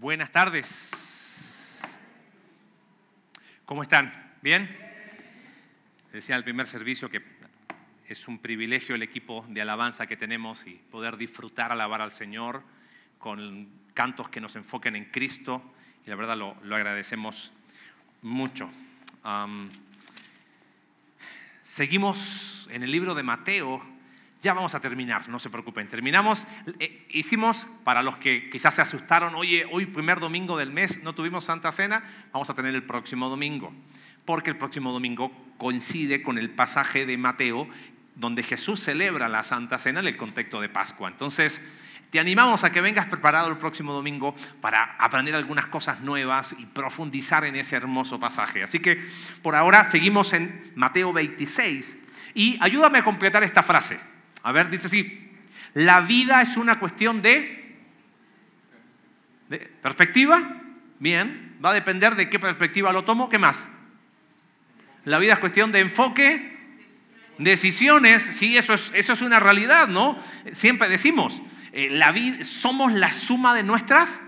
Buenas tardes. ¿Cómo están? ¿Bien? Decía al primer servicio que es un privilegio el equipo de alabanza que tenemos y poder disfrutar, alabar al Señor con cantos que nos enfoquen en Cristo y la verdad lo, lo agradecemos mucho. Seguimos en el libro de Mateo ya vamos a terminar, no se preocupen. Terminamos, eh, hicimos, para los que quizás se asustaron, oye, hoy primer domingo del mes no tuvimos Santa Cena, vamos a tener el próximo domingo, porque el próximo domingo coincide con el pasaje de Mateo donde Jesús celebra la Santa Cena en el contexto de Pascua. Entonces, te animamos a que vengas preparado el próximo domingo para aprender algunas cosas nuevas y profundizar en ese hermoso pasaje. Así que por ahora seguimos en Mateo 26 y ayúdame a completar esta frase. A ver, dice así, la vida es una cuestión de, perspectiva. Bien, va a depender de qué perspectiva lo tomo. ¿Qué más? La vida es cuestión de enfoque, decisiones. Sí, eso es, eso es una realidad, ¿no? Siempre decimos, eh, la vida, somos la suma de nuestras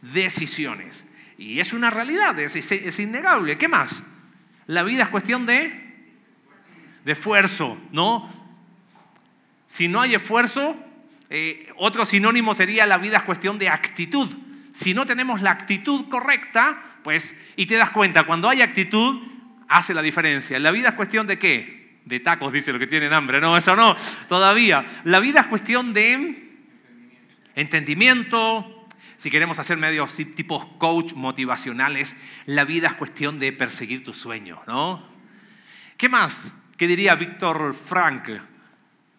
decisiones. Y es una realidad, es, es innegable. ¿Qué más? La vida es cuestión de, de esfuerzo, ¿no? Si no hay esfuerzo, eh, otro sinónimo sería la vida es cuestión de actitud. Si no tenemos la actitud correcta, pues, y te das cuenta, cuando hay actitud, hace la diferencia. La vida es cuestión de qué? De tacos, dice lo que tienen hambre. No, eso no, todavía. La vida es cuestión de entendimiento. Si queremos hacer medios tipos coach motivacionales, la vida es cuestión de perseguir tus sueños, ¿no? ¿Qué más? ¿Qué diría Víctor Frank?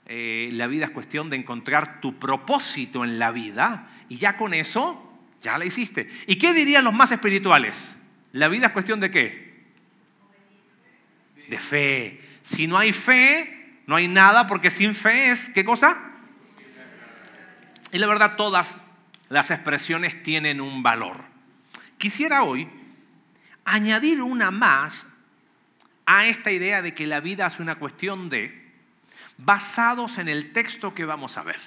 Eh, la vida es cuestión de encontrar tu propósito en la vida y ya con eso, ya la hiciste. ¿Y qué dirían los más espirituales? La vida es cuestión de qué? De fe. Si no hay fe, no hay nada porque sin fe es, ¿qué cosa? Y la verdad, todas las expresiones tienen un valor. Quisiera hoy añadir una más a esta idea de que la vida es una cuestión de basados en el texto que vamos a ver.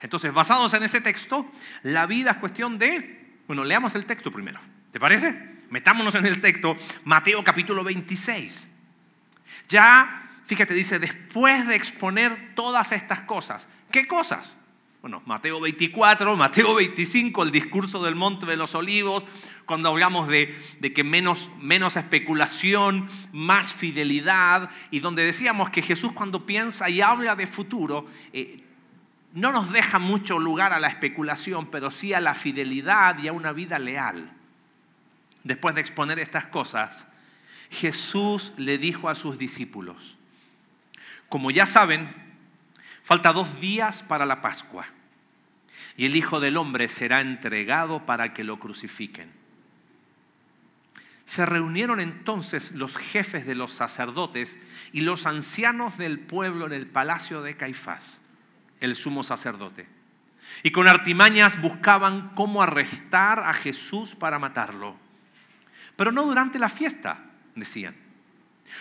Entonces, basados en ese texto, la vida es cuestión de, bueno, leamos el texto primero. ¿Te parece? Metámonos en el texto, Mateo capítulo 26. Ya, fíjate, dice, después de exponer todas estas cosas, ¿qué cosas? Bueno, Mateo 24, Mateo 25, el discurso del Monte de los Olivos, cuando hablamos de, que menos, menos especulación, más fidelidad, y donde decíamos que Jesús cuando piensa y habla de futuro, eh, no nos deja mucho lugar a la especulación, pero sí a la fidelidad y a una vida leal. Después de exponer estas cosas, Jesús le dijo a sus discípulos, como ya saben, falta dos días para la Pascua y el Hijo del Hombre será entregado para que lo crucifiquen. Se reunieron entonces los jefes de los sacerdotes y los ancianos del pueblo en el palacio de Caifás, el sumo sacerdote. Y con artimañas buscaban cómo arrestar a Jesús para matarlo. Pero no durante la fiesta, decían.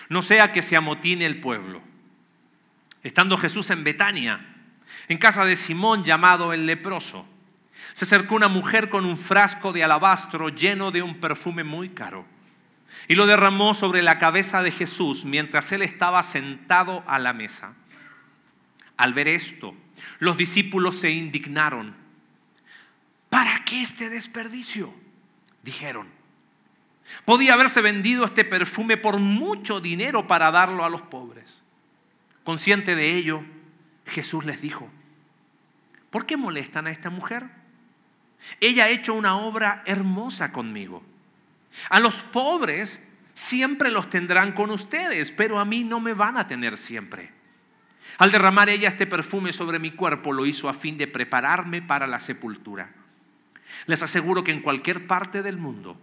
No sea que se amotine el pueblo. Estando Jesús en Betania, en casa de Simón llamado el leproso, se acercó una mujer con un frasco de alabastro lleno de un perfume muy caro y lo derramó sobre la cabeza de Jesús mientras él estaba sentado a la mesa. Al ver esto, los discípulos se indignaron. ¿Para qué este desperdicio? Dijeron. Podía haberse vendido este perfume por mucho dinero para darlo a los pobres. Consciente de ello, Jesús les dijo, ¿por qué molestan a esta mujer? Ella ha hecho una obra hermosa conmigo. A los pobres siempre los tendrán con ustedes, pero a mí no me van a tener siempre. Al derramar ella este perfume sobre mi cuerpo, lo hizo a fin de prepararme para la sepultura. Les aseguro que en cualquier parte del mundo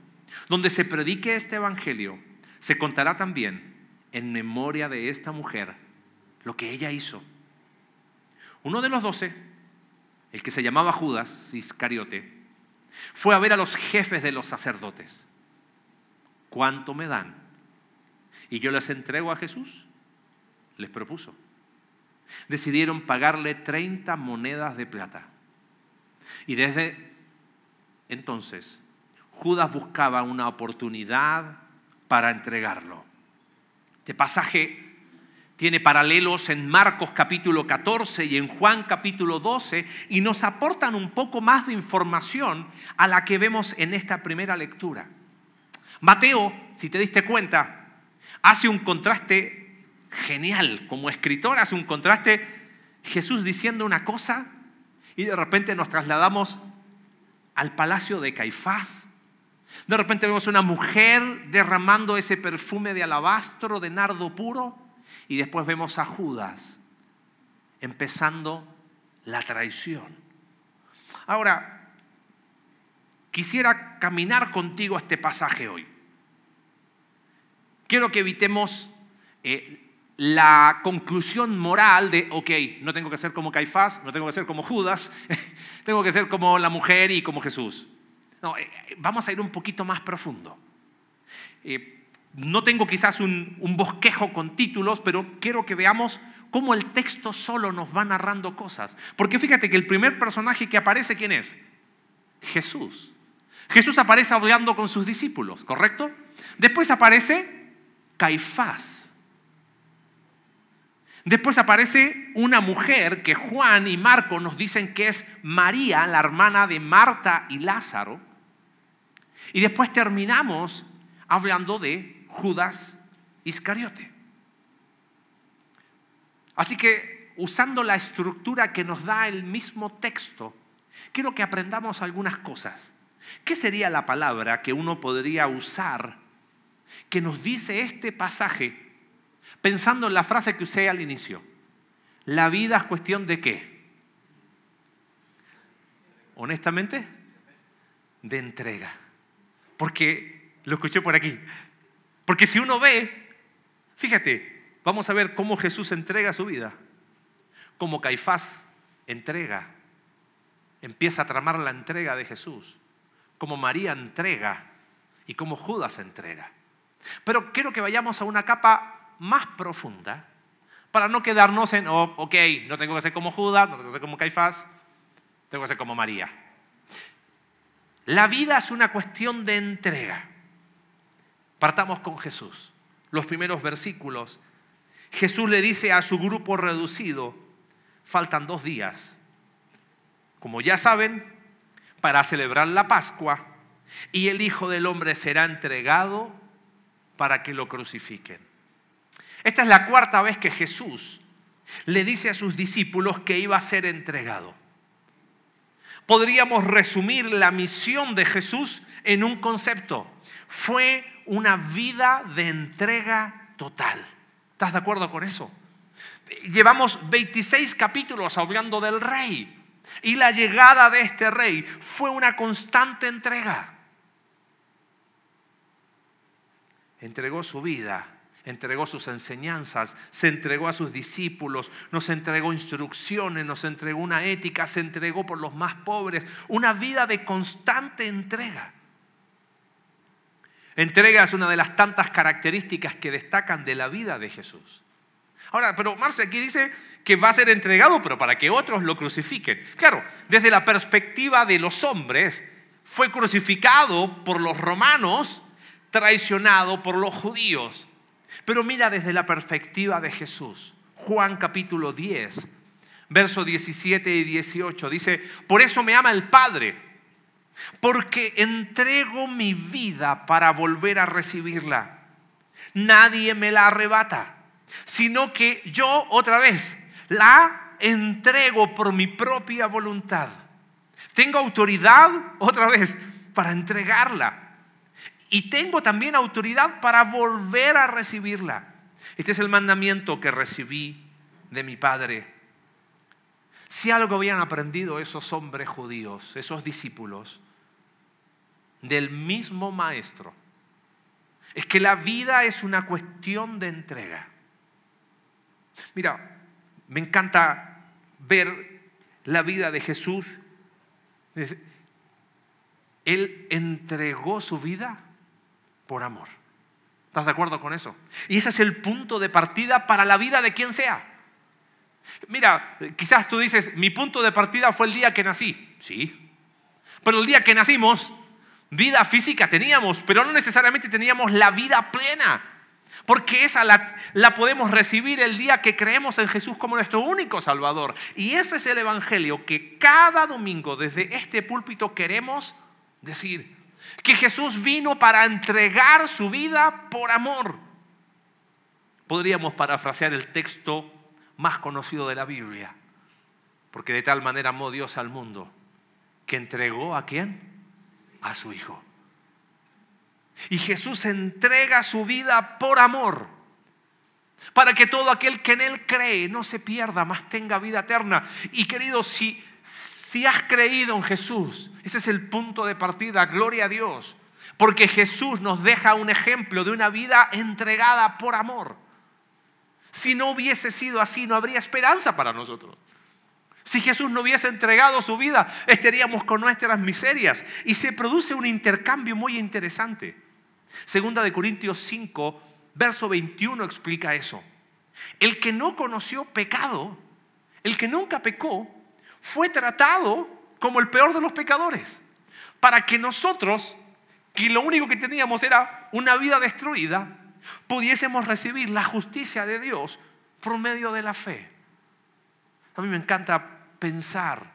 donde se predique este evangelio, se contará también en memoria de esta mujer lo que ella hizo. Uno de los doce, el que se llamaba Judas Iscariote, fue a ver a los jefes de los sacerdotes ¿cuánto me dan? Y yo les entrego a Jesús, les propuso. Decidieron pagarle 30 monedas de plata. Y desde entonces, Judas buscaba una oportunidad para entregarlo. Este pasaje tiene paralelos en Marcos capítulo 14 y en Juan capítulo 12 y nos aportan un poco más de información a la que vemos en esta primera lectura. Mateo, si te diste cuenta, hace un contraste genial. Como escritor hace un contraste Jesús diciendo una cosa y de repente nos trasladamos al palacio de Caifás. De repente vemos una mujer derramando ese perfume de alabastro, de nardo puro. Y después vemos a Judas empezando la traición. Ahora, quisiera caminar contigo este pasaje hoy. Quiero que evitemos eh, la conclusión moral de, ok, no tengo que ser como Caifás, no tengo que ser como Judas, tengo que ser como la mujer y como Jesús. No, eh, vamos a ir un poquito más profundo. Eh, no tengo quizás un, bosquejo con títulos, pero quiero que veamos cómo el texto solo nos va narrando cosas. Porque fíjate que el primer personaje que aparece, ¿quién es? Jesús. Jesús aparece hablando con sus discípulos, ¿correcto? Después aparece Caifás. Después aparece una mujer que Juan y Marco nos dicen que es María, la hermana de Marta y Lázaro. Y después terminamos hablando de Judas Iscariote. Así que usando la estructura que nos da el mismo texto, quiero que aprendamos algunas cosas. ¿Qué sería la palabra que uno podría usar que nos dice este pasaje pensando en la frase que usé al inicio? La vida es cuestión de qué? Honestamente, de entrega. Porque lo escuché por aquí. Porque si uno ve, fíjate, vamos a ver cómo Jesús entrega su vida, cómo Caifás entrega, empieza a tramar la entrega de Jesús, cómo María entrega y cómo Judas entrega. Pero quiero que vayamos a una capa más profunda para no quedarnos en, oh, ok, no tengo que ser como Judas, no tengo que ser como Caifás, tengo que ser como María. La vida es una cuestión de entrega. Partamos con Jesús. Los primeros versículos. Jesús le dice a su grupo reducido, faltan dos días, como ya saben, para celebrar la Pascua, y el Hijo del Hombre será entregado para que lo crucifiquen. Esta es la cuarta vez que Jesús le dice a sus discípulos que iba a ser entregado. Podríamos resumir la misión de Jesús en un concepto. Fue una vida de entrega total. ¿Estás de acuerdo con eso? Llevamos 26 capítulos hablando del rey y la llegada de este rey fue una constante entrega. Entregó su vida, entregó sus enseñanzas, se entregó a sus discípulos, nos entregó instrucciones, nos entregó una ética, se entregó por los más pobres, una vida de constante entrega. Entrega es una de las tantas características que destacan de la vida de Jesús. Ahora, pero Marce aquí dice que va a ser entregado, pero para que otros lo crucifiquen. Claro, desde la perspectiva de los hombres, fue crucificado por los romanos, traicionado por los judíos. Pero mira desde la perspectiva de Jesús. Juan capítulo 10, versos 17 y 18 dice, por eso me ama el Padre porque entrego mi vida para volver a recibirla. Nadie me la arrebata, sino que yo otra vez la entrego por mi propia voluntad. Tengo autoridad otra vez para entregarla. Y tengo también autoridad para volver a recibirla. Este es el mandamiento que recibí de mi Padre. Si algo habían aprendido esos hombres judíos, esos discípulos, del mismo maestro. Es que la vida es una cuestión de entrega. Mira, me encanta ver la vida de Jesús. Él entregó su vida por amor. ¿Estás de acuerdo con eso? Y ese es el punto de partida para la vida de quien sea. Mira, quizás tú dices, mi punto de partida fue el día que nací. Sí, Pero el día que nacimos, vida física teníamos, pero no necesariamente teníamos la vida plena. Porque esa la, podemos recibir el día que creemos en Jesús como nuestro único Salvador. Y ese es el Evangelio que cada domingo desde este púlpito queremos decir. Que Jesús vino para entregar su vida por amor. Podríamos parafrasear el texto más conocido de la Biblia. Porque de tal manera amó Dios al mundo que entregó a quién? A su Hijo. Y Jesús entrega su vida por amor, para que todo aquel que en Él cree no se pierda, más tenga vida eterna. Y querido, si, si has creído en Jesús, ese es el punto de partida, gloria a Dios, porque Jesús nos deja un ejemplo de una vida entregada por amor. Si no hubiese sido así, no habría esperanza para nosotros. Si Jesús no hubiese entregado su vida, estaríamos con nuestras miserias. Y se produce un intercambio muy interesante. Segunda de Corintios 5, verso 21 explica eso. El que no conoció pecado, el que nunca pecó, fue tratado como el peor de los pecadores. Para que nosotros, que lo único que teníamos era una vida destruida, pudiésemos recibir la justicia de Dios por medio de la fe. A mí me encanta pensar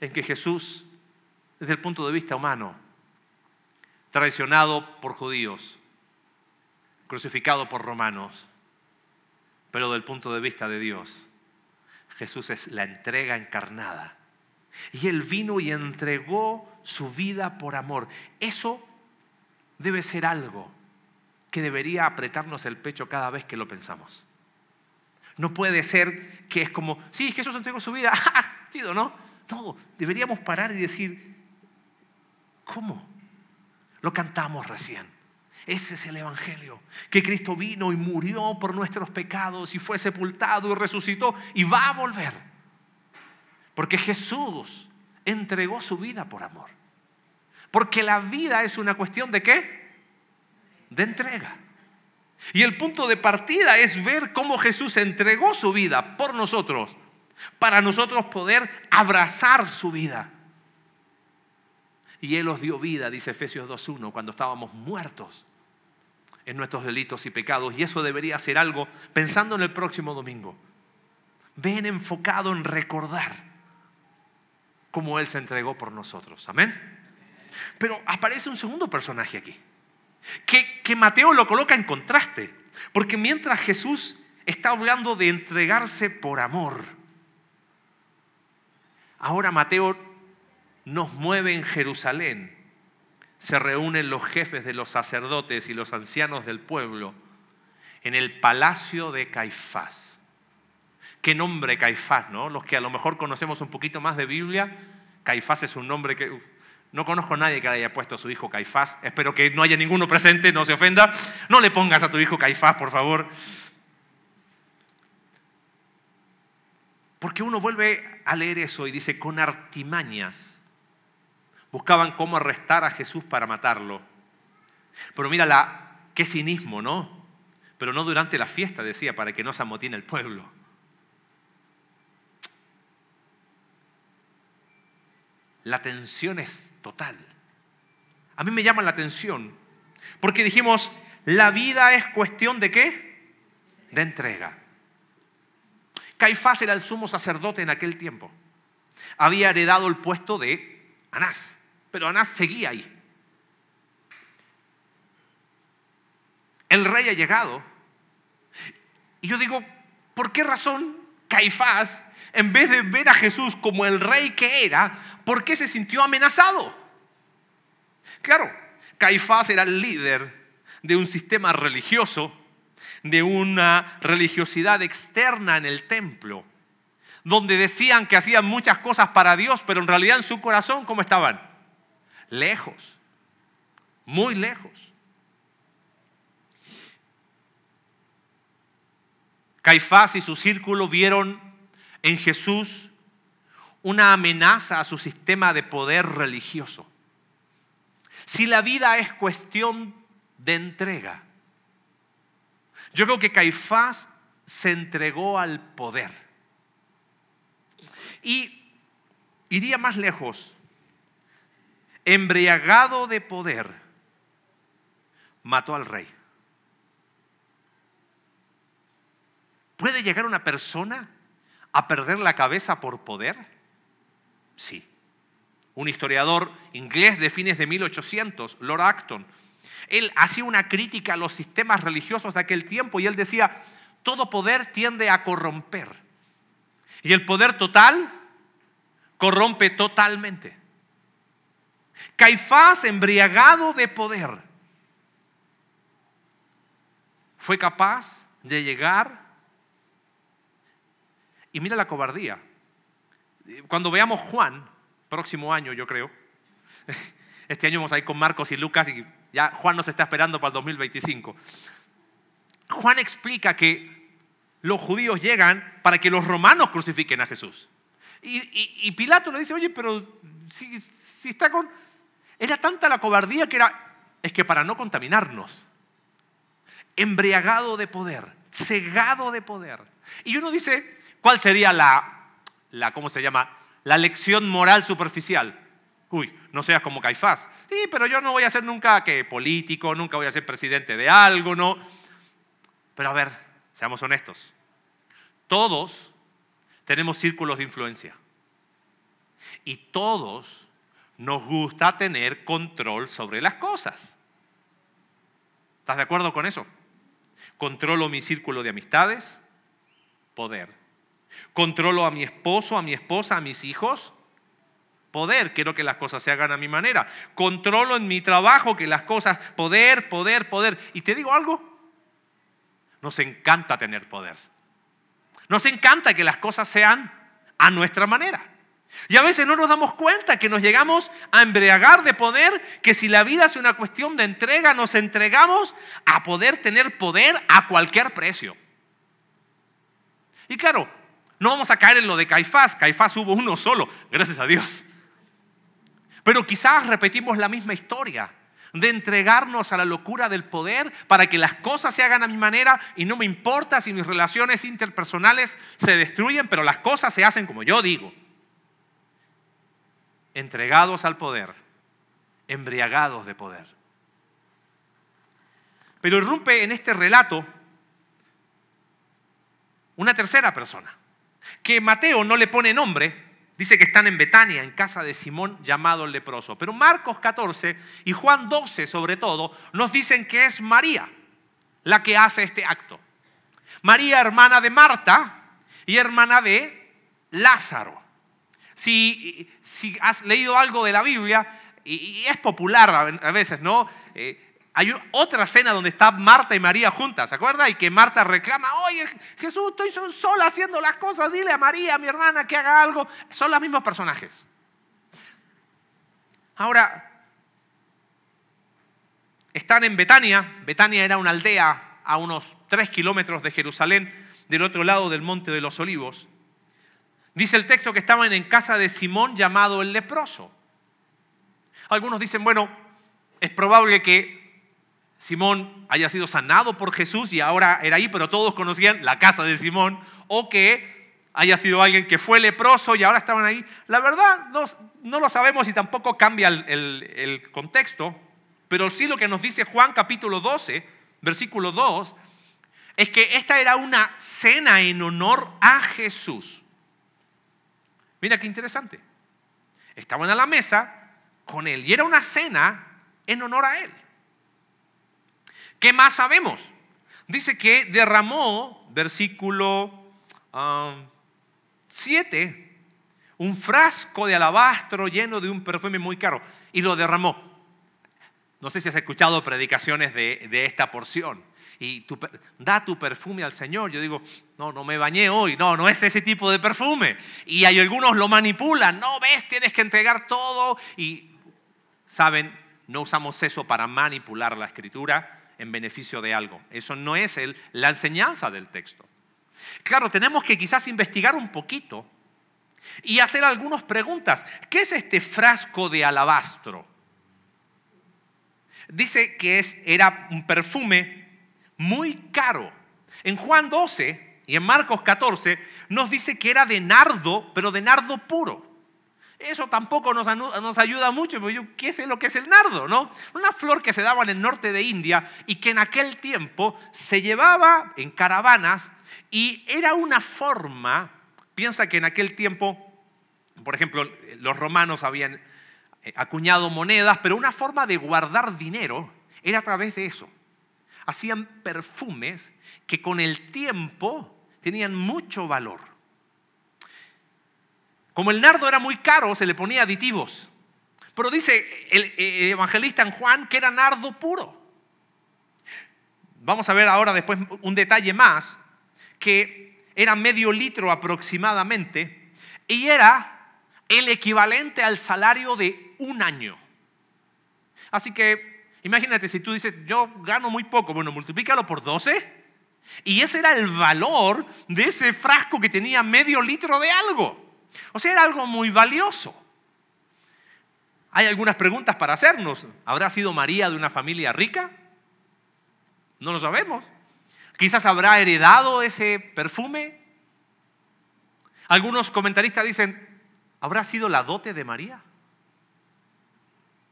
en que Jesús, desde el punto de vista humano, traicionado por judíos, crucificado por romanos, pero del punto de vista de Dios, Jesús es la entrega encarnada. Y Él vino y entregó su vida por amor. Eso debe ser algo que debería apretarnos el pecho cada vez que lo pensamos. No puede ser que es como, sí, Jesús entregó su vida, ¿no? No, deberíamos parar y decir, ¿cómo? Lo cantamos recién. Ese es el Evangelio, que Cristo vino y murió por nuestros pecados y fue sepultado y resucitó y va a volver. Porque Jesús entregó su vida por amor. Porque la vida es una cuestión de qué? De entrega. Y el punto de partida es ver cómo Jesús entregó su vida por nosotros, para nosotros poder abrazar su vida. Y Él os dio vida, dice Efesios 2.1, cuando estábamos muertos en nuestros delitos y pecados. Y eso debería ser algo pensando en el próximo domingo. Ven enfocado en recordar cómo Él se entregó por nosotros. Amén. Pero aparece un segundo personaje aquí que, Mateo lo coloca en contraste, porque mientras Jesús está hablando de entregarse por amor, ahora Mateo nos mueve en Jerusalén. Se reúnen los jefes de los sacerdotes y los ancianos del pueblo en el palacio de Caifás. ¿Qué nombre Caifás, no? Los que a lo mejor conocemos un poquito más de Biblia, Caifás es un nombre que no conozco a nadie que le haya puesto a su hijo Caifás. Espero que no haya ninguno presente, no se ofenda. No le pongas a tu hijo Caifás, por favor. Porque uno vuelve a leer eso y dice, con artimañas. Buscaban cómo arrestar a Jesús para matarlo. Pero mira la, qué cinismo, ¿no? Pero no durante la fiesta, decía, para que no se amotine el pueblo. la tensión es total. A mí me llama la atención porque dijimos, la vida es cuestión de qué? De entrega. Caifás era el sumo sacerdote en aquel tiempo. Había heredado el puesto de Anás, pero Anás seguía ahí. El rey ha llegado. Y yo digo, ¿por qué razón Caifás, en vez de ver a Jesús como el rey que era, ¿Por qué se sintió amenazado? Claro, Caifás era el líder de un sistema religioso, de una religiosidad externa en el templo, donde decían que hacían muchas cosas para Dios, pero en realidad en su corazón, ¿cómo estaban? Lejos, muy lejos. Caifás y su círculo vieron en Jesús una amenaza a su sistema de poder religioso. Si la vida es cuestión de entrega, yo creo que Caifás se entregó al poder. Y iría más lejos embriagado de poder, mató al rey. ¿Puede llegar una persona a perder la cabeza por poder? Sí. Un historiador inglés de fines de 1800, Lord Acton, él hacía una crítica a los sistemas religiosos de aquel tiempo y él decía, todo poder tiende a corromper. Y el poder total corrompe totalmente. Caifás, embriagado de poder, fue capaz de llegar y mira la cobardía. Cuando veamos Juan, próximo año yo creo, este año vamos a ir con Marcos y Lucas y ya Juan nos está esperando para el 2025. Juan explica que los judíos llegan para que los romanos crucifiquen a Jesús. Y, Pilato le dice, oye, pero si, si está con... Era tanta la cobardía que era, es que para no contaminarnos, embriagado de poder, cegado de poder. Y uno dice, ¿cuál sería la, la ¿cómo se llama? La lección moral superficial. Uy, no seas como Caifás. Sí, pero yo no voy a ser nunca que político, nunca voy a ser presidente de algo, ¿no? Pero a ver, seamos honestos. Todos tenemos círculos de influencia. Y todos nos gusta tener control sobre las cosas. ¿Estás de acuerdo con eso? Controlo mi círculo de amistades, poder. Controlo a mi esposo, a mi esposa, a mis hijos, poder. Quiero que las cosas se hagan a mi manera. Controlo en mi trabajo que las cosas, poder, poder, poder. Y te digo algo, nos encanta tener poder. Nos encanta que las cosas sean a nuestra manera. Y a veces no nos damos cuenta que nos llegamos a embriagar de poder, que si la vida es una cuestión de entrega, nos entregamos a poder tener poder a cualquier precio. Y claro, no vamos a caer en lo de Caifás, Caifás hubo uno solo, gracias a Dios. Pero quizás repetimos la misma historia de entregarnos a la locura del poder para que las cosas se hagan a mi manera y no me importa si mis relaciones interpersonales se destruyen, pero las cosas se hacen como yo digo entregados al poder, embriagados de poder. Pero irrumpe en este relato una tercera persona, que Mateo no le pone nombre, dice que están en Betania, en casa de Simón llamado el leproso. Pero Marcos 14 y Juan 12 sobre todo nos dicen que es María la que hace este acto. María hermana de Marta y hermana de Lázaro. Si, has leído algo de la Biblia, y, es popular a veces, ¿no? Eh, hay otra cena donde están Marta y María juntas, ¿se acuerda? Y que Marta reclama, oye Jesús, estoy sola haciendo las cosas, dile a María, a mi hermana, que haga algo. Son los mismos personajes. Ahora, están en Betania. Betania era una aldea a unos tres kilómetros de Jerusalén, del otro lado del Monte de los Olivos. Dice el texto que estaban en casa de Simón llamado el leproso. Algunos dicen, bueno, es probable que Simón haya sido sanado por Jesús y ahora era ahí, pero todos conocían la casa de Simón, o que haya sido alguien que fue leproso y ahora estaban ahí. La verdad no, lo sabemos y tampoco cambia el, el contexto, pero sí lo que nos dice Juan capítulo 12, versículo 2, es que esta era una cena en honor a Jesús. Mira qué interesante. Estaban a la mesa con él y era una cena en honor a él. ¿Qué más sabemos? Dice que derramó, versículo 7, um, un frasco de alabastro lleno de un perfume muy caro y lo derramó. No sé si has escuchado predicaciones de, esta porción y da tu perfume al Señor. Yo digo, no, no me bañé hoy, no, no es ese tipo de perfume. Y hay algunos lo manipulan, no, ves, tienes que entregar todo. Y, ¿saben? No usamos eso para manipular la escritura en beneficio de algo. Eso no es el, la enseñanza del texto. Claro, tenemos que quizás investigar un poquito y hacer algunas preguntas. ¿Qué es este frasco de alabastro? Dice que es, era un perfume muy caro. En Juan 12 y en Marcos 14 nos dice que era de nardo, pero de nardo puro. Eso tampoco nos, ayuda mucho, porque yo qué sé lo que es el nardo, ¿no? Una flor que se daba en el norte de India y que en aquel tiempo se llevaba en caravanas y era una forma, piensa que en aquel tiempo, por ejemplo, los romanos habían eh, acuñado monedas, pero una forma de guardar dinero era a través de eso. Hacían perfumes que con el tiempo tenían mucho valor. Como el nardo era muy caro, se le ponía aditivos. Pero dice el, evangelista en Juan que era nardo puro. Vamos a ver ahora después un detalle más, que era medio litro aproximadamente y era el equivalente al salario de un año. Así que imagínate si tú dices, yo gano muy poco, bueno, multiplícalo por 12 y ese era el valor de ese frasco que tenía medio litro de algo. O sea, era algo muy valioso. Hay algunas preguntas para hacernos. ¿Habrá sido María de una familia rica? No lo sabemos. Quizás habrá heredado ese perfume. Algunos comentaristas dicen, ¿habrá sido la dote de María?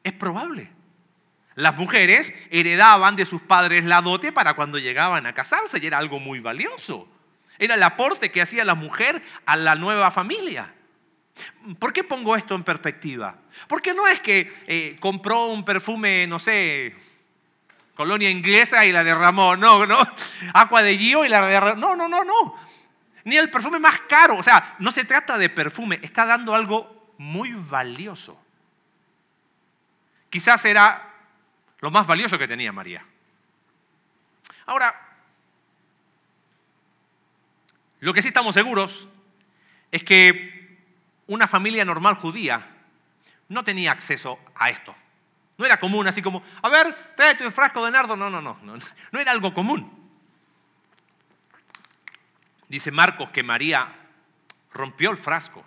Es probable. Las mujeres heredaban de sus padres la dote para cuando llegaban a casarse y era algo muy valioso. Era el aporte que hacía la mujer a la nueva familia. ¿Por qué pongo esto en perspectiva? Porque no es que eh, compró un perfume, no sé, colonia inglesa y la derramó, no, no, agua de Gio y la derramó, no, no, no, no. Ni el perfume más caro, o sea, no se trata de perfume, está dando algo muy valioso. Quizás era lo más valioso que tenía María. Ahora, lo que sí estamos seguros es que una familia normal judía no tenía acceso a esto. No era común, así como, a ver, tráete un frasco de nardo. No, no, no, no, no era algo común. Dice Marcos que María rompió el frasco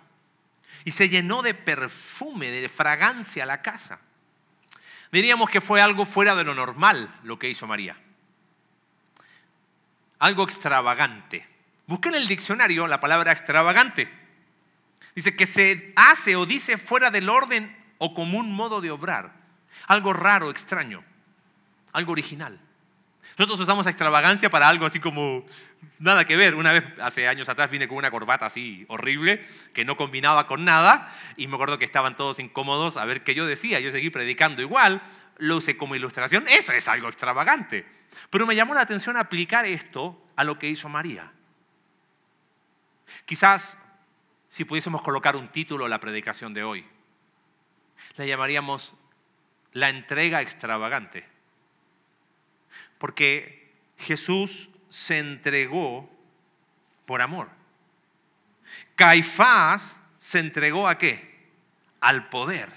y se llenó de perfume, de fragancia la casa. Diríamos que fue algo fuera de lo normal lo que hizo María. Algo extravagante. Busqué en el diccionario la palabra extravagante. Dice que se hace o dice fuera del orden o común modo de obrar. Algo raro, extraño. Algo original. Nosotros usamos extravagancia para algo así como nada que ver. Una vez, hace años atrás, vine con una corbata así horrible, que no combinaba con nada, y me acuerdo que estaban todos incómodos a ver qué yo decía. Yo seguí predicando igual, lo usé como ilustración. Eso es algo extravagante. Pero me llamó la atención aplicar esto a lo que hizo María. Quizás, si pudiésemos colocar un título a la predicación de hoy, le llamaríamos la entrega extravagante. Porque Jesús se entregó por amor. Caifás se entregó a qué? Al poder.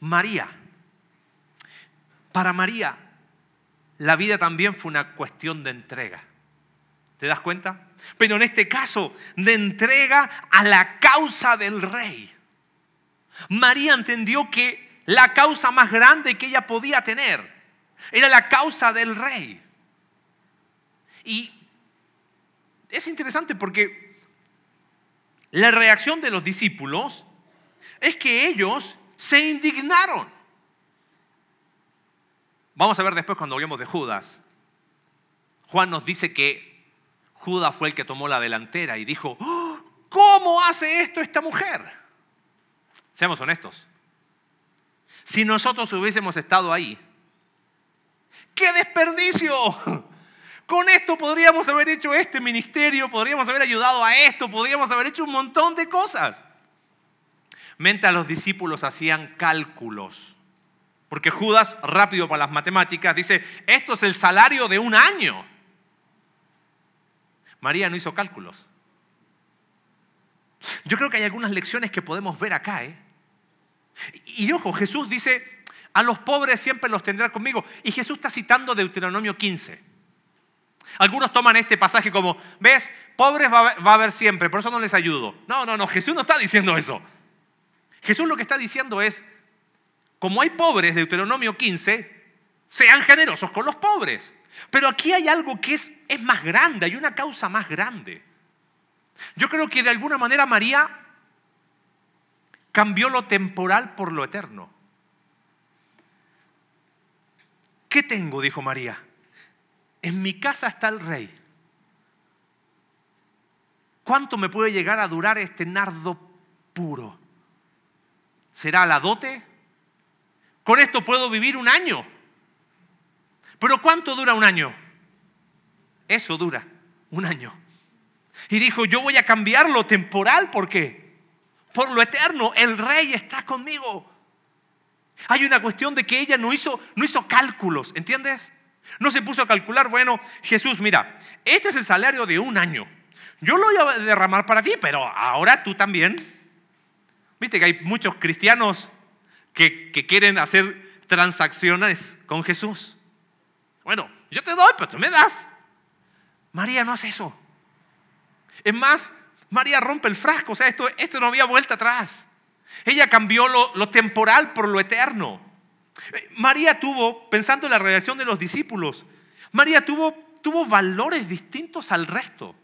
María. Para María, la vida también fue una cuestión de entrega. ¿Te das cuenta? Pero en este caso, de entrega a la causa del rey. María entendió que la causa más grande que ella podía tener era la causa del rey. Y es interesante porque la reacción de los discípulos es que ellos se indignaron. Vamos a ver después cuando hablemos de Judas. Juan nos dice que Judas fue el que tomó la delantera y dijo, ¡Oh! ¿cómo hace esto esta mujer? Seamos honestos. Si nosotros hubiésemos estado ahí, ¡Qué desperdicio! Con esto podríamos haber hecho este ministerio, podríamos haber ayudado a esto, podríamos haber hecho un montón de cosas. Mientras los discípulos hacían cálculos. Porque Judas, rápido para las matemáticas, dice, esto es el salario de un año. María no hizo cálculos. Yo creo que hay algunas lecciones que podemos ver acá. ¿eh? Y ojo, Jesús dice, a los pobres siempre los tendrá conmigo. Y Jesús está citando Deuteronomio 15. Algunos toman este pasaje como, ves, pobres va a haber siempre, por eso no les ayudo. No, no, no, Jesús no está diciendo eso. Jesús lo que está diciendo es, como hay pobres, Deuteronomio 15, sean generosos con los pobres. Pero aquí hay algo que es, es más grande, hay una causa más grande. Yo creo que de alguna manera María cambió lo temporal por lo eterno. ¿Qué tengo? dijo María. En mi casa está el rey. ¿Cuánto me puede llegar a durar este nardo puro? ¿Será la dote? Con esto puedo vivir un año. Pero ¿cuánto dura un año? Eso dura un año. Y dijo, yo voy a cambiar lo temporal, ¿por qué? Por lo eterno, el rey está conmigo. Hay una cuestión de que ella no hizo, no hizo cálculos, ¿entiendes? No se puso a calcular, bueno, Jesús, mira, este es el salario de un año. Yo lo voy a derramar para ti, pero ahora tú también. Viste que hay muchos cristianos que, que quieren hacer transacciones con Jesús. Bueno, yo te doy, pero tú me das. María no hace eso. Es más, María rompe el frasco, o sea, esto, esto no había vuelta atrás. Ella cambió lo, temporal por lo eterno. María tuvo, pensando en la reacción de los discípulos, María tuvo, tuvo valores distintos al resto.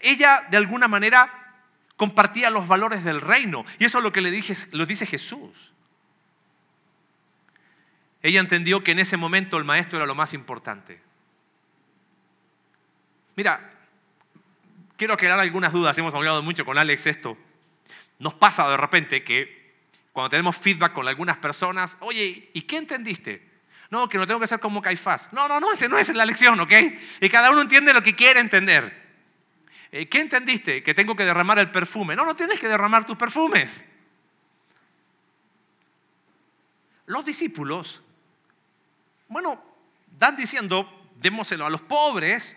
Ella, de alguna manera, compartía los valores del reino. Y eso es lo que le dije, lo dice Jesús. Ella entendió que en ese momento el maestro era lo más importante. Mira, quiero aclarar algunas dudas. Hemos hablado mucho con Alex esto. Nos pasa de repente que cuando tenemos feedback con algunas personas, oye, ¿y qué entendiste? No, que no tengo que ser como Caifás. No, no, no, ese no es la lección, ¿ok? Y cada uno entiende lo que quiere entender. Eh, ¿Qué entendiste? Que tengo que derramar el perfume. No, no tienes que derramar tus perfumes. Los discípulos, bueno, dan diciendo, démoselo a los pobres,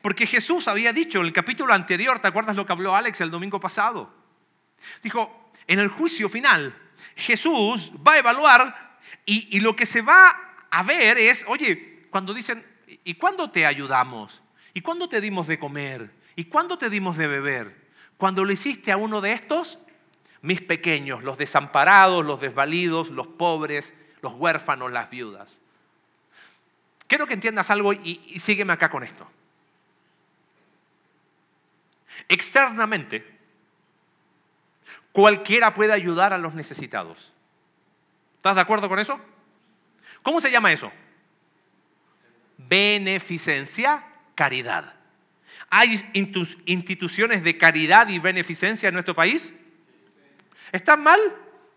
porque Jesús había dicho en el capítulo anterior, ¿te acuerdas lo que habló Alex el domingo pasado? Dijo, en el juicio final, Jesús va a evaluar y, lo que se va a ver es, oye, cuando dicen, ¿y cuándo te ayudamos? ¿Y cuándo te dimos de comer? ¿Y cuándo te dimos de beber? Cuando lo hiciste a uno de estos, mis pequeños, los desamparados, los desvalidos, los pobres, los huérfanos, las viudas. Quiero que entiendas algo y, sígueme acá con esto. Externamente, cualquiera puede ayudar a los necesitados. ¿Estás de acuerdo con eso? ¿Cómo se llama eso? Beneficencia, caridad. ¿Hay instituciones de caridad y beneficencia en nuestro país? ¿Están mal?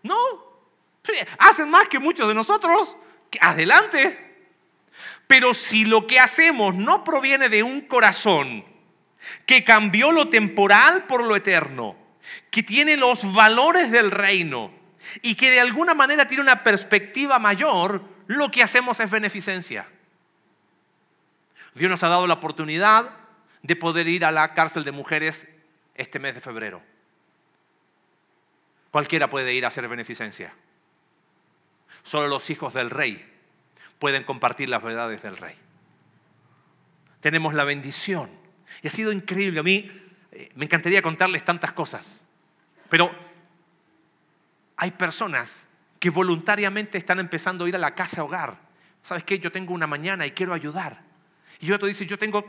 No. Hacen más que muchos de nosotros. Adelante. Pero si lo que hacemos no proviene de un corazón que cambió lo temporal por lo eterno, que tiene los valores del reino y que de alguna manera tiene una perspectiva mayor, lo que hacemos es beneficencia. Dios nos ha dado la oportunidad de poder ir a la cárcel de mujeres este mes de febrero. Cualquiera puede ir a hacer beneficencia. Solo los hijos del rey pueden compartir las verdades del rey. Tenemos la bendición. Y ha sido increíble. A mí eh, me encantaría contarles tantas cosas. Pero hay personas que voluntariamente están empezando a ir a la casa hogar. ¿Sabes qué? Yo tengo una mañana y quiero ayudar. Y otro dice, yo tengo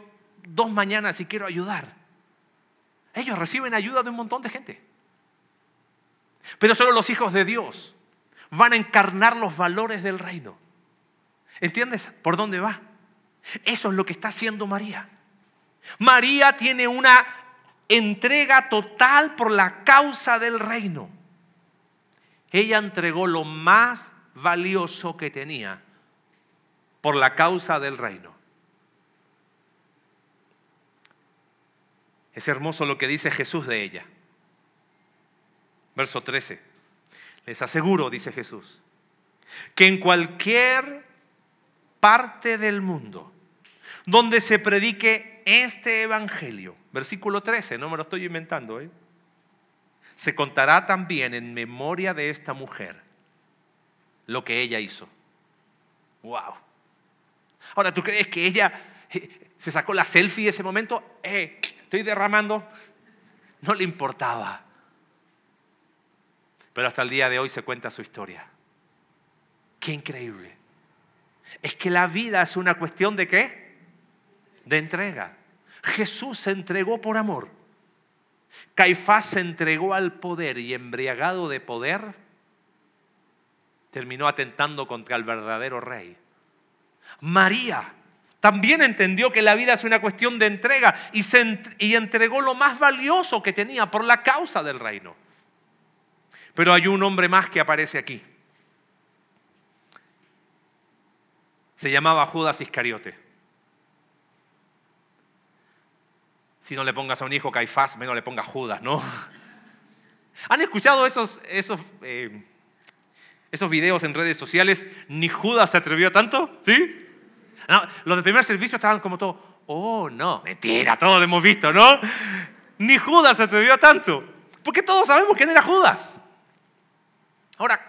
dos mañanas y quiero ayudar. Ellos reciben ayuda de un montón de gente. Pero solo los hijos de Dios van a encarnar los valores del reino. ¿Entiendes por dónde va? Eso es lo que está haciendo María. María tiene una entrega total por la causa del reino. Ella entregó lo más valioso que tenía por la causa del reino. Es hermoso lo que dice Jesús de ella. Verso 13. Les aseguro, dice Jesús, que en cualquier parte del mundo donde se predique este evangelio, versículo 13, no me lo estoy inventando, ¿eh? se contará también en memoria de esta mujer lo que ella hizo. Wow. Ahora, ¿tú crees que ella eh, se sacó la selfie ese momento? Eh, estoy derramando. No le importaba. Pero hasta el día de hoy se cuenta su historia. Qué increíble. Es que la vida es una cuestión de qué? De entrega. Jesús se entregó por amor. Caifás se entregó al poder y embriagado de poder, terminó atentando contra el verdadero rey. María también entendió que la vida es una cuestión de entrega y, entregó lo más valioso que tenía por la causa del reino. Pero hay un hombre más que aparece aquí. Se llamaba Judas Iscariote. Si no le pongas a un hijo Caifás, menos le pongas Judas, ¿no? ¿Han escuchado esos, esos, eh, esos videos en redes sociales? Ni Judas se atrevió tanto, ¿sí? los del primer servicio estaban como todo, oh, no, mentira, todos lo hemos visto, ¿no? Ni Judas se atrevió tanto. Porque todos sabemos quién era Judas. Ahora,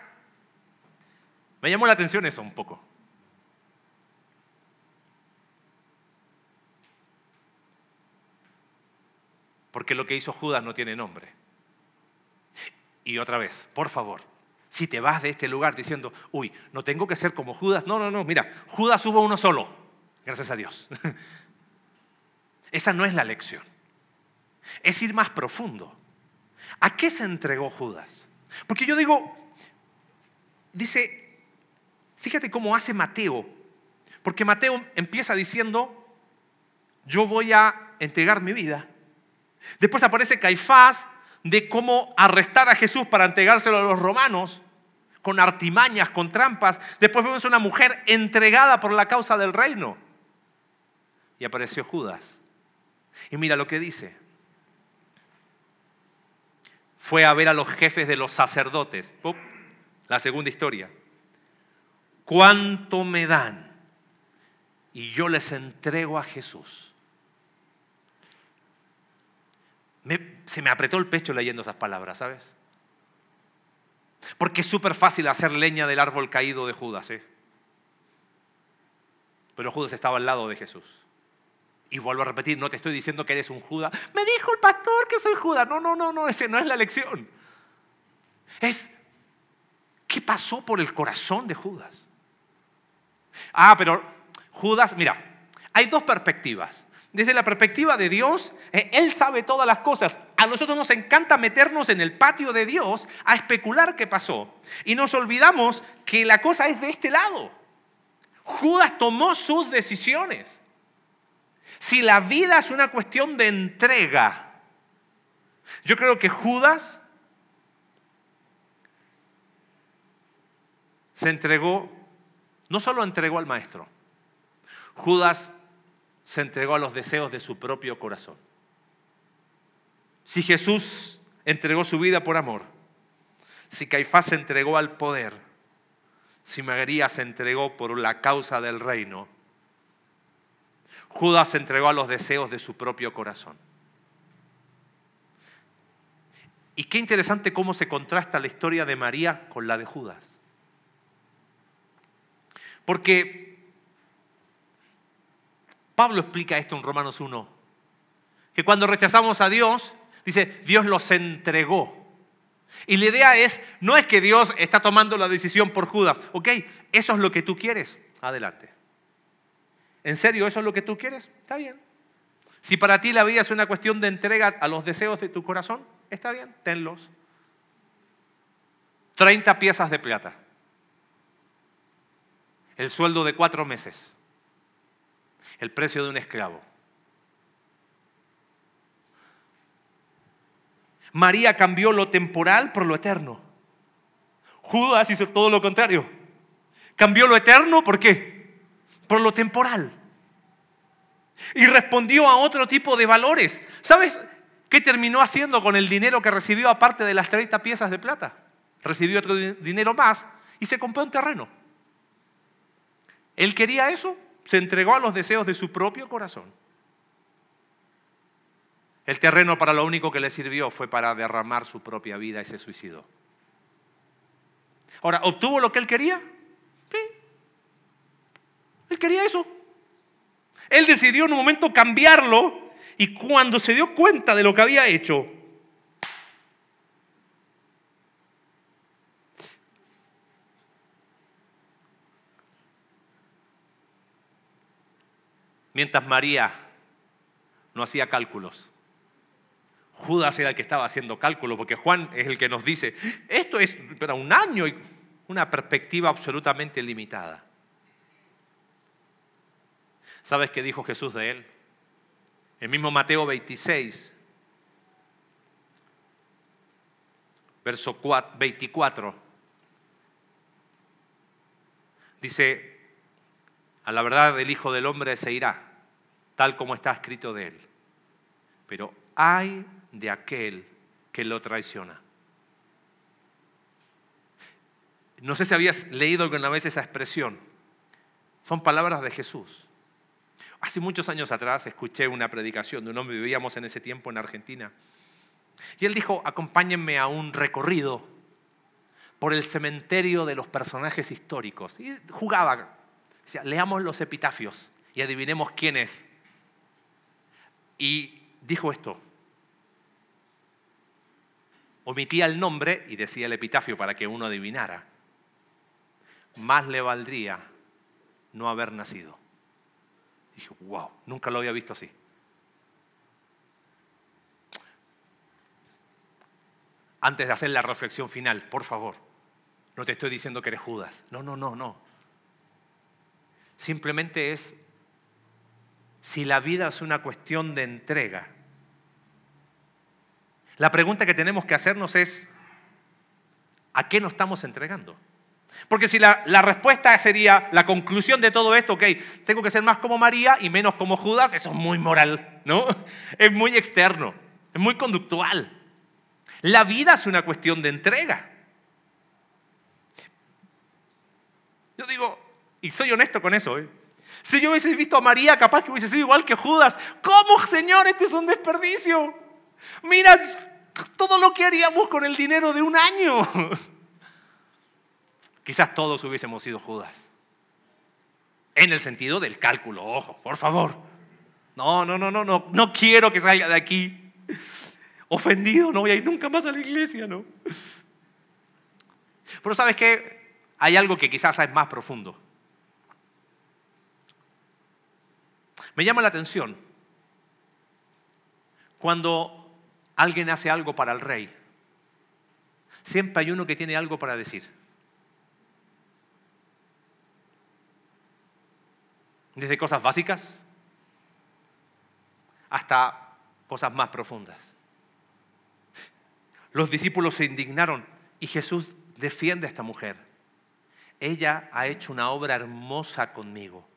me llamó la atención eso un poco. Porque lo que hizo Judas no tiene nombre. Y otra vez, por favor, si te vas de este lugar diciendo, uy, no tengo que ser como Judas, no, no, no, mira, Judas hubo uno solo, gracias a Dios. Esa no es la lección. Es ir más profundo. ¿A qué se entregó Judas? Porque yo digo, dice, fíjate cómo hace Mateo, porque Mateo empieza diciendo, yo voy a entregar mi vida. Después aparece Caifás de cómo arrestar a Jesús para entregárselo a los romanos, con artimañas, con trampas. Después vemos una mujer entregada por la causa del reino. Y apareció Judas. Y mira lo que dice. Fue a ver a los jefes de los sacerdotes. La segunda historia. ¿Cuánto me dan? Y yo les entrego a Jesús. Se me apretó el pecho leyendo esas palabras, ¿sabes? Porque es súper fácil hacer leña del árbol caído de Judas, ¿eh? Pero Judas estaba al lado de Jesús. Y vuelvo a repetir, no te estoy diciendo que eres un Judas. Me dijo el pastor que soy Judas. No, no, no, no, ese no es la lección. Es ¿Qué pasó por el corazón de Judas? Ah, pero Judas, mira, hay dos perspectivas. Desde la perspectiva de Dios, eh, Él sabe todas las cosas. A nosotros nos encanta meternos en el patio de Dios a especular qué pasó. Y nos olvidamos que la cosa es de este lado. Judas tomó sus decisiones. Si la vida es una cuestión de entrega, yo creo que Judas se entregó, no solo entregó al maestro, Judas se entregó a los deseos de su propio corazón. Si Jesús entregó su vida por amor, si Caifás se entregó al poder, si María se entregó por la causa del reino, Judas se entregó a los deseos de su propio corazón. Y qué interesante cómo se contrasta la historia de María con la de Judas. Porque Pablo explica esto en Romanos 1, que cuando rechazamos a Dios, dice, Dios los entregó. Y la idea es, no es que Dios está tomando la decisión por Judas, ok, eso es lo que tú quieres, adelante. ¿En serio eso es lo que tú quieres? Está bien. Si para ti la vida es una cuestión de entrega a los deseos de tu corazón, está bien, tenlos. 30 piezas de plata el sueldo de cuatro meses, el precio de un esclavo. María cambió lo temporal por lo eterno. Judas hizo todo lo contrario. Cambió lo eterno, ¿por qué? Por lo temporal. Y respondió a otro tipo de valores. ¿Sabes qué terminó haciendo con el dinero que recibió aparte de las 30 piezas de plata? Recibió otro dinero más y se compró un terreno. Él quería eso, se entregó a los deseos de su propio corazón. El terreno para lo único que le sirvió fue para derramar su propia vida y se suicidó. Ahora, ¿obtuvo lo que él quería? Sí. Él quería eso. Él decidió en un momento cambiarlo y cuando se dio cuenta de lo que había hecho, Mientras María no hacía cálculos, Judas era el que estaba haciendo cálculo, porque Juan es el que nos dice, esto es para un año y una perspectiva absolutamente limitada. ¿Sabes qué dijo Jesús de él? El mismo Mateo 26, verso 24, dice, a la verdad el Hijo del Hombre se irá, tal como está escrito de él. Pero hay de aquel que lo traiciona. No sé si habías leído alguna vez esa expresión. Son palabras de Jesús. Hace muchos años atrás escuché una predicación de un hombre, vivíamos en ese tiempo en Argentina, y él dijo, acompáñenme a un recorrido por el cementerio de los personajes históricos. Y jugaba, leamos los epitafios y adivinemos quién es. Y dijo esto, omitía el nombre y decía el epitafio para que uno adivinara. Más le valdría no haber nacido. Dije, wow, nunca lo había visto así. Antes de hacer la reflexión final, por favor, no te estoy diciendo que eres Judas. No, no, no, no. Simplemente es si la vida es una cuestión de entrega. La pregunta que tenemos que hacernos es, ¿a qué nos estamos entregando? Porque si la, respuesta sería la conclusión de todo esto, ok, tengo que ser más como María y menos como Judas, eso es muy moral, ¿no? Es muy externo, es muy conductual. La vida es una cuestión de entrega. Yo digo, y soy honesto con eso, ¿eh? Si yo hubiese visto a María, capaz que hubiese sido igual que Judas. ¿Cómo, Señor? Este es un desperdicio. Mira todo lo que haríamos con el dinero de un año. Quizás todos hubiésemos sido Judas. En el sentido del cálculo, ojo, por favor. No, no, no, no, no, no quiero que salga de aquí ofendido, no voy a ir nunca más a la iglesia, ¿no? Pero sabes qué, hay algo que quizás es más profundo. Me llama la atención cuando alguien hace algo para el rey. Siempre hay uno que tiene algo para decir. Desde cosas básicas hasta cosas más profundas. Los discípulos se indignaron y Jesús defiende a esta mujer. Ella ha hecho una obra hermosa conmigo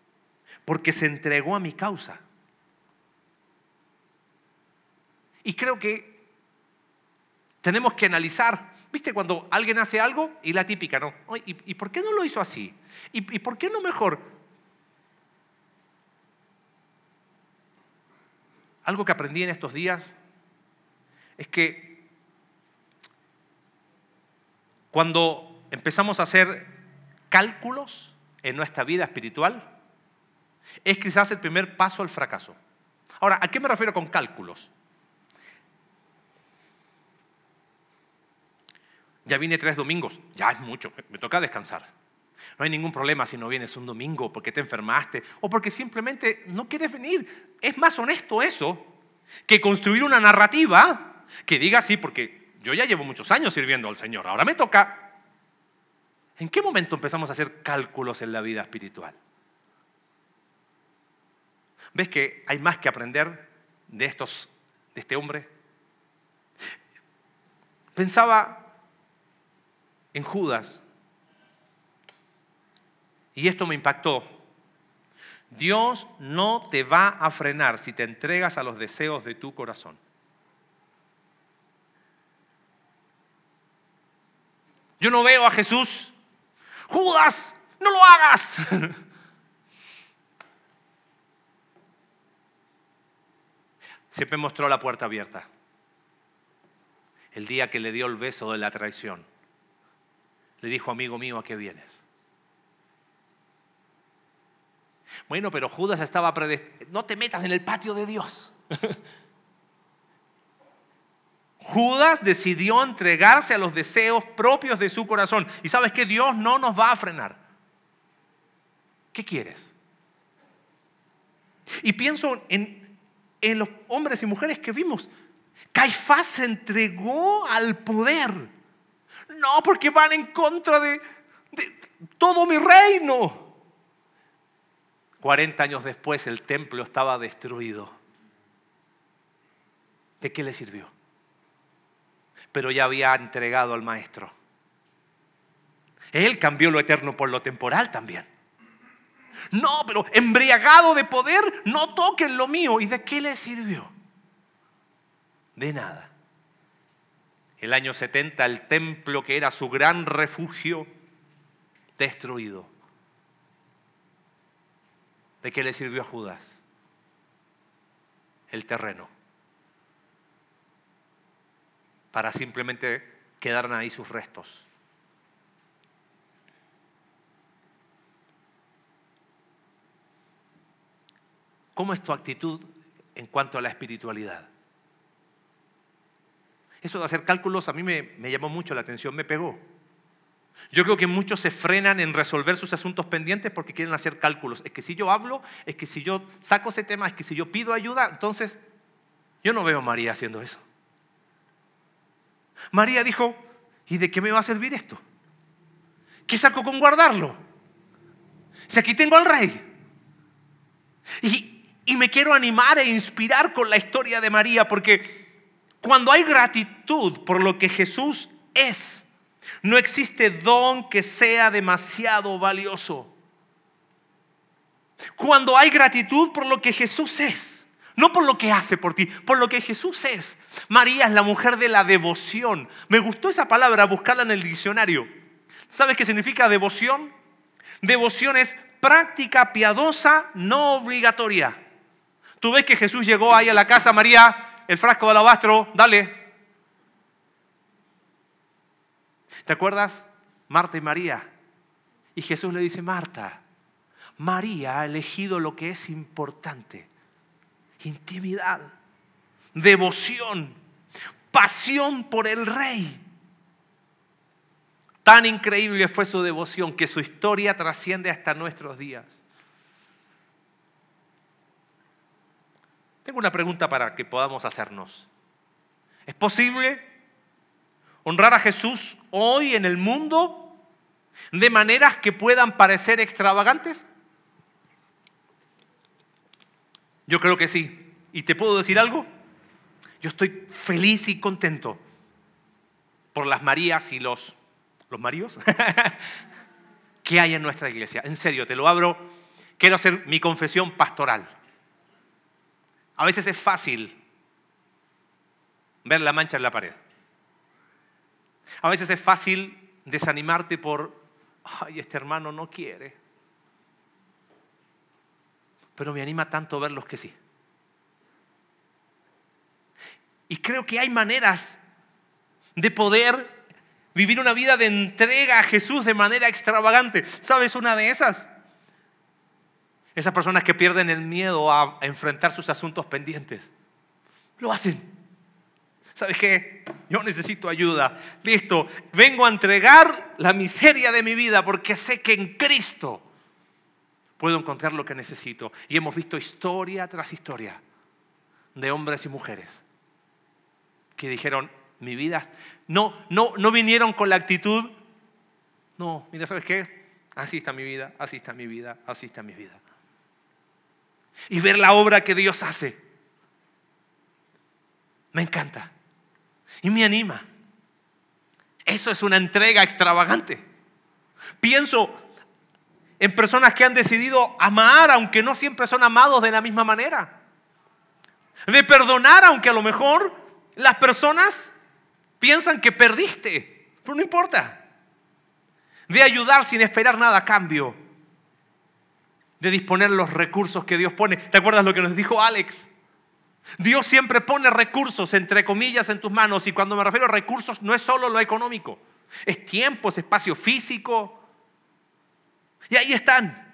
porque se entregó a mi causa. Y creo que tenemos que analizar, ¿viste? Cuando alguien hace algo y la típica, ¿no? ¿Y, por qué no lo hizo así? ¿Y, ¿Y por qué no mejor? Algo que aprendí en estos días es que cuando empezamos a hacer cálculos en nuestra vida espiritual, es quizás el primer paso al fracaso. Ahora, ¿a qué me refiero con cálculos? Ya vine tres domingos, ya es mucho, me toca descansar. No hay ningún problema si no vienes un domingo porque te enfermaste o porque simplemente no quieres venir. Es más honesto eso que construir una narrativa que diga sí, porque yo ya llevo muchos años sirviendo al Señor, ahora me toca. ¿En qué momento empezamos a hacer cálculos en la vida espiritual? ¿Ves que hay más que aprender de, estos, de este hombre? Pensaba en Judas y esto me impactó. Dios no te va a frenar si te entregas a los deseos de tu corazón. Yo no veo a Jesús, Judas, no lo hagas. Siempre mostró la puerta abierta. El día que le dio el beso de la traición, le dijo, amigo mío, ¿a qué vienes? Bueno, pero Judas estaba predestinado. No te metas en el patio de Dios. Judas decidió entregarse a los deseos propios de su corazón. Y sabes que Dios no nos va a frenar. ¿Qué quieres? Y pienso en, en los hombres y mujeres que vimos. Caifás se entregó al poder. No, porque van en contra de, de todo mi reino. 40 años después el templo estaba destruido. ¿De qué le sirvió? Pero ya había entregado al maestro. Él cambió lo eterno por lo temporal también. No, pero embriagado de poder, no toquen lo mío. ¿Y de qué le sirvió? De nada. El año 70, el templo que era su gran refugio, destruido. ¿De qué le sirvió a Judas? El terreno. Para simplemente quedaran ahí sus restos. ¿Cómo es tu actitud en cuanto a la espiritualidad? Eso de hacer cálculos a mí me, llamó mucho la atención, me pegó. Yo creo que muchos se frenan en resolver sus asuntos pendientes porque quieren hacer cálculos. Es que si yo hablo, es que si yo saco ese tema, es que si yo pido ayuda, entonces yo no veo a María haciendo eso. María dijo, ¿y de qué me va a servir esto? ¿Qué saco con guardarlo? Si aquí tengo al rey. Y, y me quiero animar e inspirar con la historia de María, porque cuando hay gratitud por lo que Jesús es, no existe don que sea demasiado valioso. Cuando hay gratitud por lo que Jesús es, no por lo que hace por ti, por lo que Jesús es. María es la mujer de la devoción. Me gustó esa palabra, buscarla en el diccionario. ¿Sabes qué significa devoción? Devoción es práctica piadosa no obligatoria. Tú ves que Jesús llegó ahí a la casa, María, el frasco de alabastro, dale. ¿Te acuerdas? Marta y María. Y Jesús le dice, Marta, María ha elegido lo que es importante. Intimidad, devoción, pasión por el rey. Tan increíble fue su devoción que su historia trasciende hasta nuestros días. Tengo una pregunta para que podamos hacernos. ¿Es posible honrar a Jesús hoy en el mundo de maneras que puedan parecer extravagantes? Yo creo que sí. ¿Y te puedo decir algo? Yo estoy feliz y contento por las Marías y los, los Maríos que hay en nuestra iglesia. En serio, te lo abro. Quiero hacer mi confesión pastoral. A veces es fácil ver la mancha en la pared. A veces es fácil desanimarte por, ay, este hermano no quiere. Pero me anima tanto ver los que sí. Y creo que hay maneras de poder vivir una vida de entrega a Jesús de manera extravagante. ¿Sabes una de esas? Esas personas que pierden el miedo a enfrentar sus asuntos pendientes. Lo hacen. ¿Sabes qué? Yo necesito ayuda. Listo. Vengo a entregar la miseria de mi vida porque sé que en Cristo puedo encontrar lo que necesito. Y hemos visto historia tras historia de hombres y mujeres que dijeron, mi vida, no, no, no vinieron con la actitud, no, mira, ¿sabes qué? Así está mi vida, así está mi vida, así está mi vida y ver la obra que Dios hace. Me encanta y me anima. Eso es una entrega extravagante. Pienso en personas que han decidido amar aunque no siempre son amados de la misma manera. De perdonar aunque a lo mejor las personas piensan que perdiste, pero no importa. De ayudar sin esperar nada a cambio de disponer los recursos que Dios pone. ¿Te acuerdas lo que nos dijo Alex? Dios siempre pone recursos, entre comillas, en tus manos. Y cuando me refiero a recursos, no es solo lo económico. Es tiempo, es espacio físico. Y ahí están.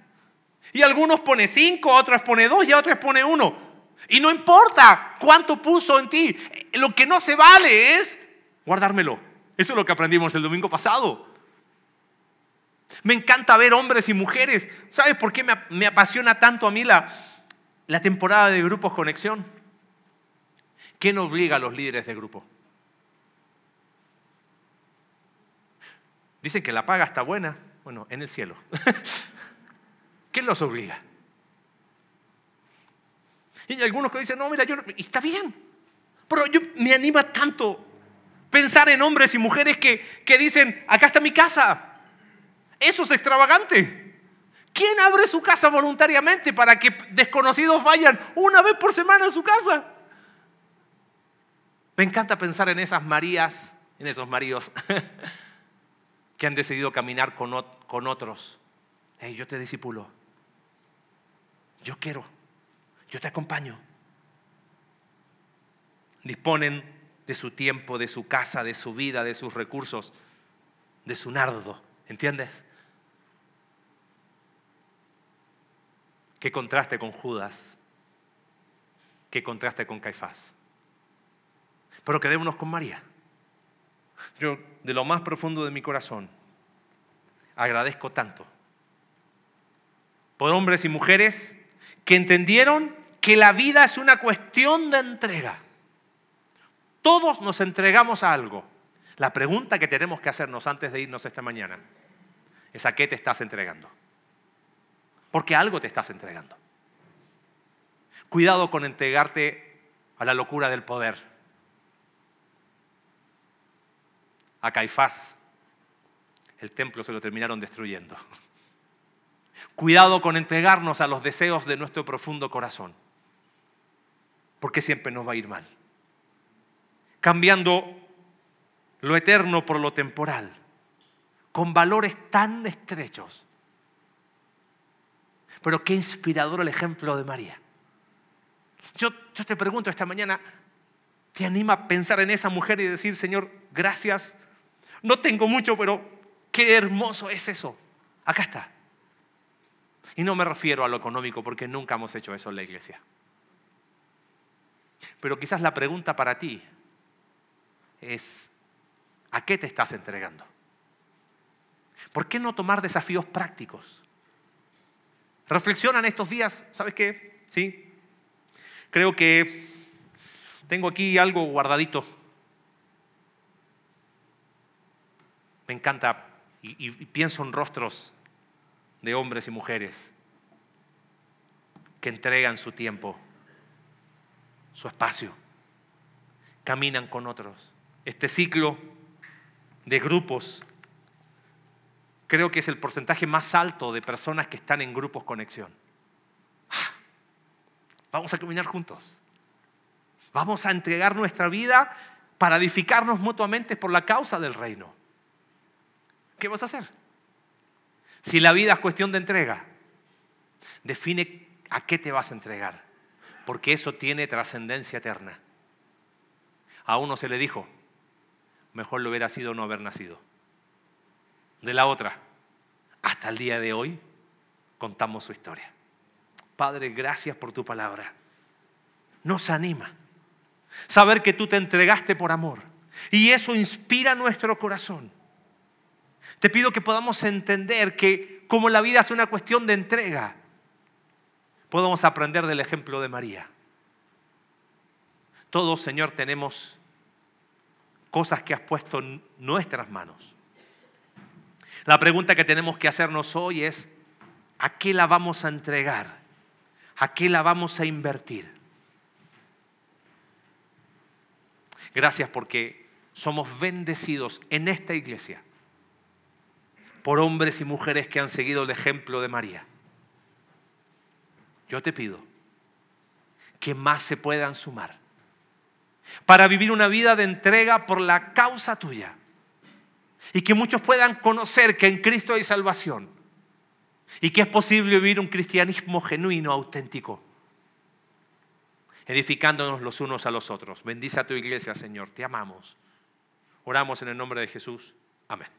Y algunos pone cinco, otros pone dos y otros pone uno. Y no importa cuánto puso en ti. Lo que no se vale es guardármelo. Eso es lo que aprendimos el domingo pasado. Me encanta ver hombres y mujeres. ¿Sabes por qué me, apasiona tanto a mí la, la temporada de Grupos Conexión? ¿Quién obliga a los líderes de grupo? Dicen que la paga está buena, bueno, en el cielo. ¿Quién los obliga? Y hay algunos que dicen, no, mira, yo, está bien, pero yo, me anima tanto pensar en hombres y mujeres que, que dicen, acá está mi casa. Eso es extravagante. ¿Quién abre su casa voluntariamente para que desconocidos vayan una vez por semana a su casa? Me encanta pensar en esas Marías, en esos maridos que han decidido caminar con, con otros. Hey, yo te disipulo. Yo quiero. Yo te acompaño. Disponen de su tiempo, de su casa, de su vida, de sus recursos, de su nardo. ¿Entiendes? Qué contraste con Judas. Qué contraste con Caifás. Pero quedémonos con María. Yo, de lo más profundo de mi corazón, agradezco tanto por hombres y mujeres que entendieron que la vida es una cuestión de entrega. Todos nos entregamos a algo. La pregunta que tenemos que hacernos antes de irnos esta mañana es a qué te estás entregando. Porque algo te estás entregando. Cuidado con entregarte a la locura del poder. A Caifás, el templo se lo terminaron destruyendo. Cuidado con entregarnos a los deseos de nuestro profundo corazón, porque siempre nos va a ir mal. Cambiando lo eterno por lo temporal, con valores tan estrechos pero qué inspirador el ejemplo de María. Yo, te pregunto esta mañana, ¿te anima a pensar en esa mujer y decir, Señor, gracias? No tengo mucho, pero qué hermoso es eso. Acá está. Y no me refiero a lo económico, porque nunca hemos hecho eso en la iglesia. Pero quizás la pregunta para ti es, ¿a qué te estás entregando? ¿Por qué no tomar desafíos prácticos? Reflexionan estos días, ¿sabes qué? Sí. Creo que tengo aquí algo guardadito. Me encanta y, y pienso en rostros de hombres y mujeres que entregan su tiempo, su espacio, caminan con otros. Este ciclo de grupos creo que es el porcentaje más alto de personas que están en grupos conexión. Ah, vamos a caminar juntos. Vamos a entregar nuestra vida para edificarnos mutuamente por la causa del reino. ¿Qué vas a hacer? Si la vida es cuestión de entrega, define a qué te vas a entregar, porque eso tiene trascendencia eterna. A uno se le dijo, mejor lo hubiera sido no haber nacido de la otra. Hasta el día de hoy contamos su historia. Padre, gracias por tu palabra. Nos anima. Saber que tú te entregaste por amor. Y eso inspira nuestro corazón. Te pido que podamos entender que como la vida es una cuestión de entrega, podamos aprender del ejemplo de María. Todos, Señor, tenemos cosas que has puesto en nuestras manos. La pregunta que tenemos que hacernos hoy es, ¿a qué la vamos a entregar? ¿A qué la vamos a invertir? Gracias porque somos bendecidos en esta iglesia por hombres y mujeres que han seguido el ejemplo de María. Yo te pido que más se puedan sumar para vivir una vida de entrega por la causa tuya y que muchos puedan conocer que en Cristo hay salvación y que es posible vivir un cristianismo genuino, auténtico, edificándonos los unos a los otros. Bendice a tu iglesia, Señor, te amamos. Oramos en el nombre de Jesús. Amén.